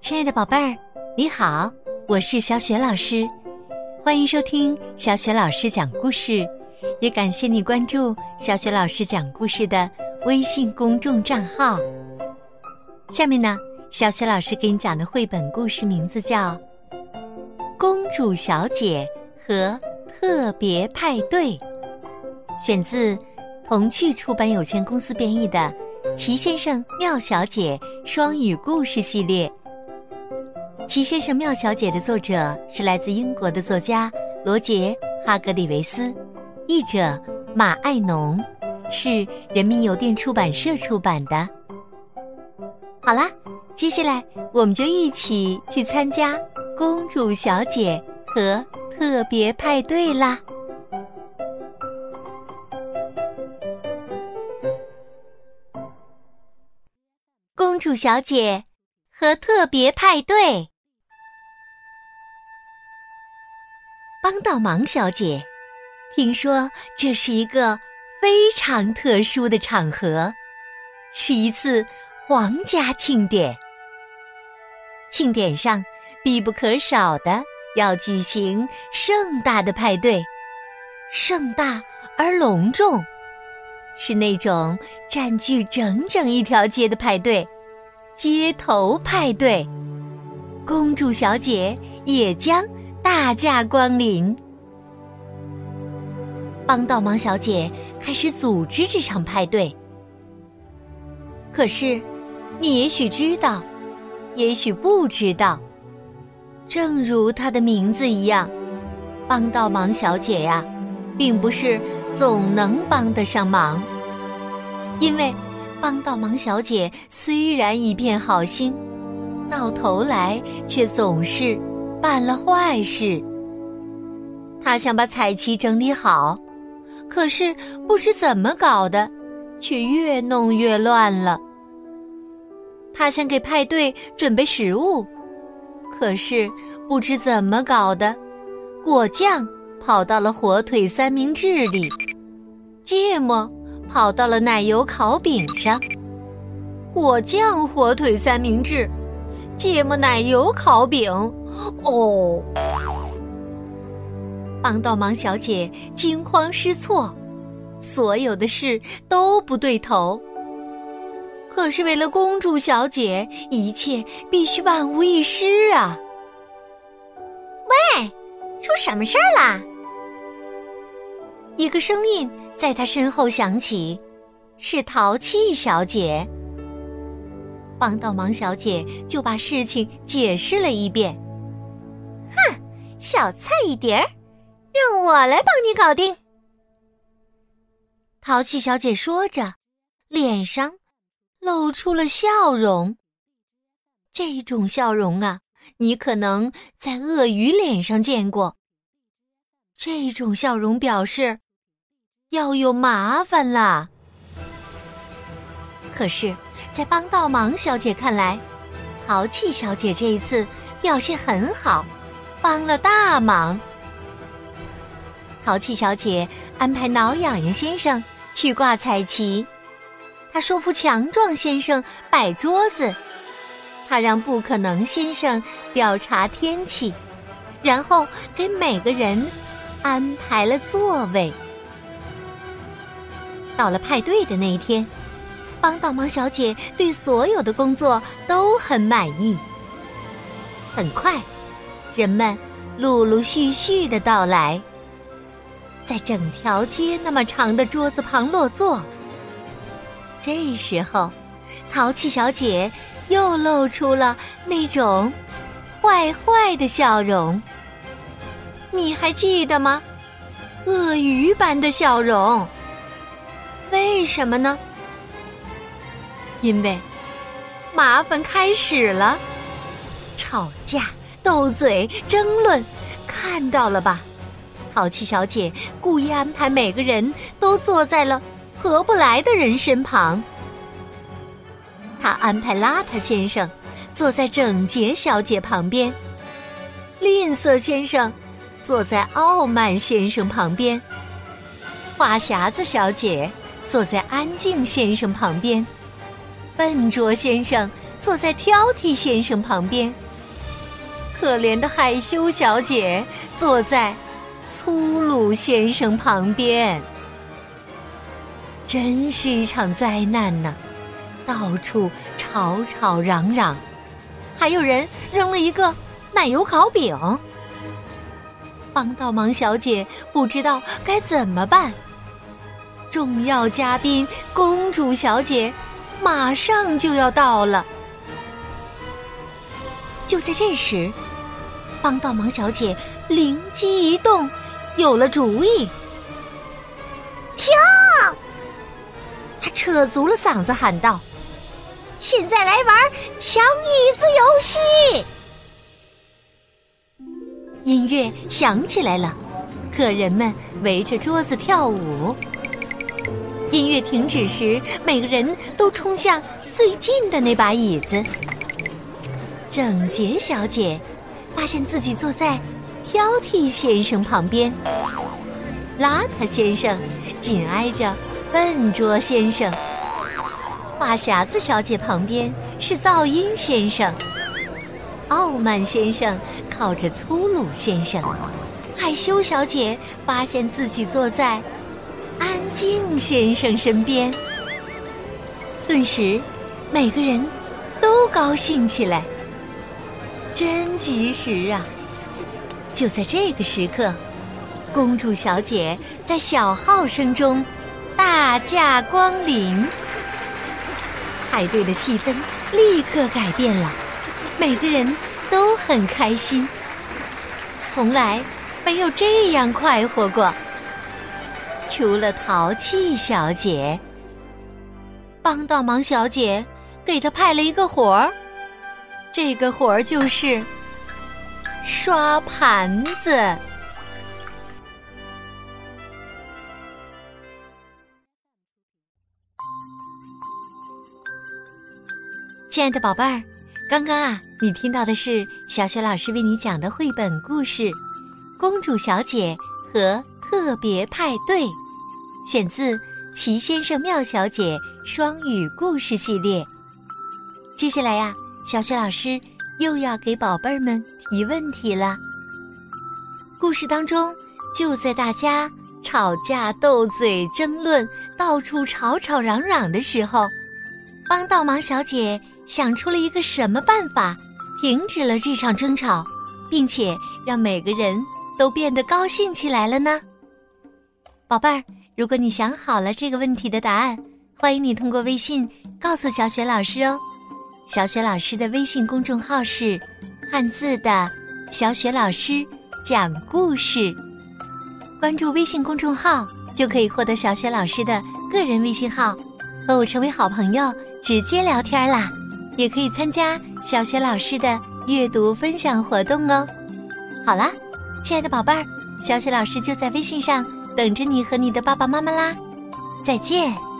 亲爱的宝贝儿，你好，我是小雪老师，欢迎收听小雪老师讲故事，也感谢你关注小雪老师讲故事的微信公众账号。下面呢，小雪老师给你讲的绘本故事名字叫《公主小姐和特别派对》，选自童趣出版有限公司编译的《奇先生妙小姐》双语故事系列。《奇先生妙小姐》的作者是来自英国的作家罗杰·哈格里维斯，译者马爱农，是人民邮电出版社出版的。好啦，接下来我们就一起去参加公主小姐和特别派对啦！主小姐和特别派对。帮倒忙小姐，听说这是一个非常特殊的场合，是一次皇家庆典。庆典上必不可少的要举行盛大的派对，盛大而隆重，是那种占据整整一条街的派对——街头派对。公主小姐也将。大驾光临，帮倒忙小姐开始组织这场派对。可是，你也许知道，也许不知道。正如她的名字一样，帮倒忙小姐呀，并不是总能帮得上忙。因为，帮倒忙小姐虽然一片好心，到头来却总是。办了坏事，他想把彩旗整理好，可是不知怎么搞的，却越弄越乱了。他想给派对准备食物，可是不知怎么搞的，果酱跑到了火腿三明治里，芥末跑到了奶油烤饼上，果酱火腿三明治。芥末奶油烤饼，哦！帮倒忙小姐惊慌失措，所有的事都不对头。可是为了公主小姐，一切必须万无一失啊！喂，出什么事儿啦？一个声音在她身后响起，是淘气小姐。帮倒忙小姐就把事情解释了一遍。哼，小菜一碟儿，让我来帮你搞定。淘气小姐说着，脸上露出了笑容。这种笑容啊，你可能在鳄鱼脸上见过。这种笑容表示要有麻烦啦。可是。在帮倒忙小姐看来，淘气小姐这一次表现很好，帮了大忙。淘气小姐安排挠痒痒先生去挂彩旗，她说服强壮先生摆桌子，她让不可能先生调查天气，然后给每个人安排了座位。到了派对的那一天。帮倒忙小姐对所有的工作都很满意。很快，人们陆陆续续的到来，在整条街那么长的桌子旁落座。这时候，淘气小姐又露出了那种坏坏的笑容。你还记得吗？鳄鱼般的笑容。为什么呢？因为麻烦开始了，吵架、斗嘴、争论，看到了吧？淘气小姐故意安排每个人都坐在了合不来的人身旁。她安排邋遢先生坐在整洁小姐旁边，吝啬先生坐在傲慢先生旁边，花匣子小姐坐在安静先生旁边。笨拙先生坐在挑剔先生旁边。可怜的害羞小姐坐在粗鲁先生旁边。真是一场灾难呢！到处吵吵嚷嚷，还有人扔了一个奶油烤饼。帮倒忙小姐不知道该怎么办。重要嘉宾公主小姐马上就要到了。就在这时，帮倒忙小姐灵机一动，有了主意。停！她扯足了嗓子喊道：“现在来玩抢椅子游戏！”音乐响起来了，客人们围着桌子跳舞。音乐停止时，每个人都冲向最近的那把椅子。整洁小姐发现自己坐在挑剔先生旁边，邋遢先生紧挨着笨拙先生。话匣子小姐旁边是噪音先生，傲慢先生。靠着粗鲁先生，害羞小姐发现自己坐在安静先生身边，顿时每个人都高兴起来。真及时啊！就在这个时刻，公主小姐在小号声中大驾光临，派对的气氛立刻改变了，每个人。都很开心，从来没有这样快活过。除了淘气小姐，帮倒忙小姐给她派了一个活儿，这个活儿就是刷盘子。亲爱的宝贝儿。刚刚啊，你听到的是小雪老师为你讲的绘本故事《公主小姐和特别派对》，选自《奇先生妙小姐》双语故事系列。接下来呀，小雪老师又要给宝贝儿们提问题了。故事当中，就在大家吵架、斗嘴、争论、到处吵吵嚷嚷的时候，帮倒忙小姐。想出了一个什么办法，停止了这场争吵，并且让每个人都变得高兴起来了呢？宝贝儿，如果你想好了这个问题的答案，欢迎你通过微信告诉小雪老师哦。小雪老师的微信公众号是“汉字的小雪老师讲故事”，关注微信公众号就可以获得小雪老师的个人微信号，和我成为好朋友，直接聊天啦。也可以参加小雪老师的阅读分享活动哦。好啦，亲爱的宝贝儿，小雪老师就在微信上等着你和你的爸爸妈妈啦。再见。